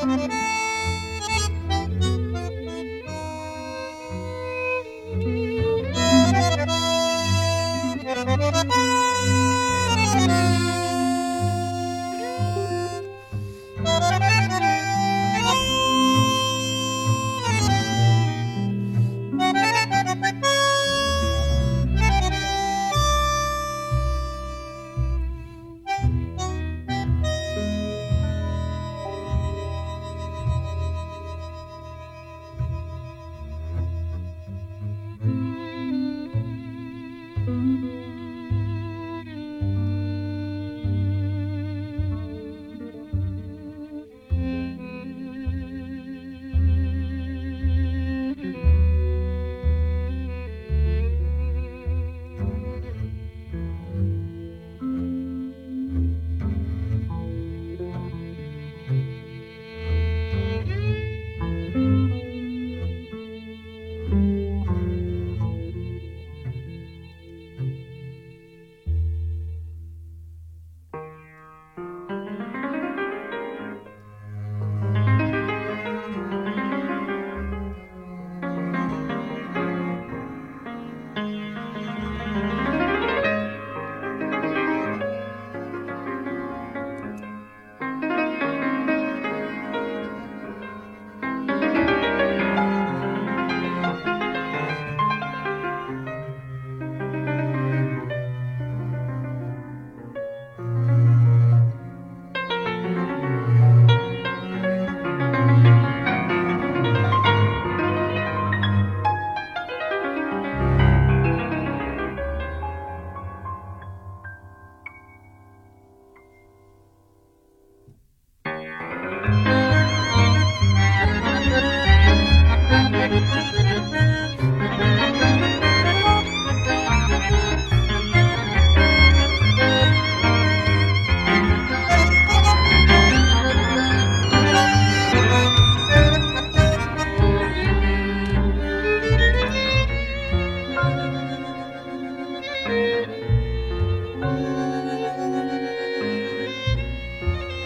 Thank you.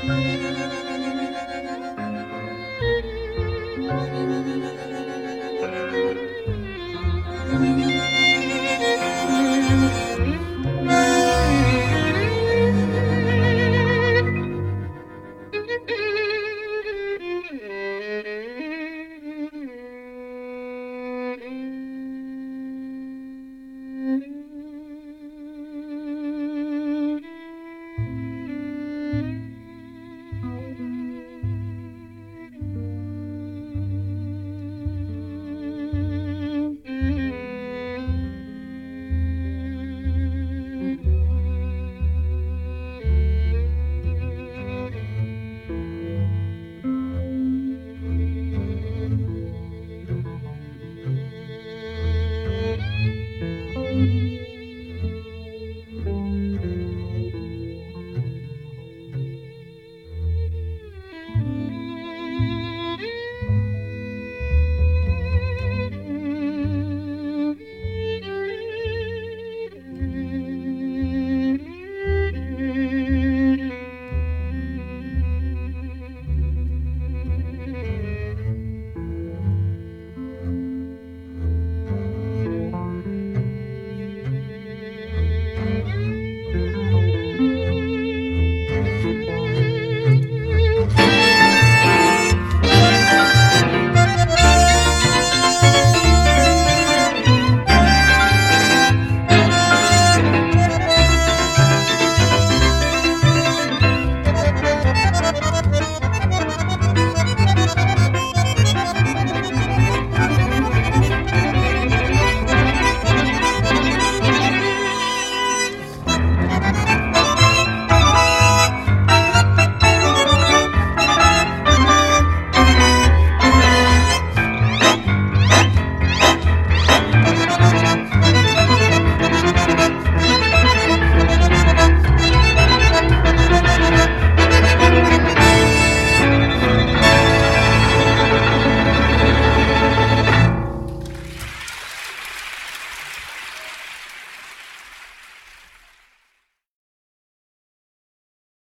Música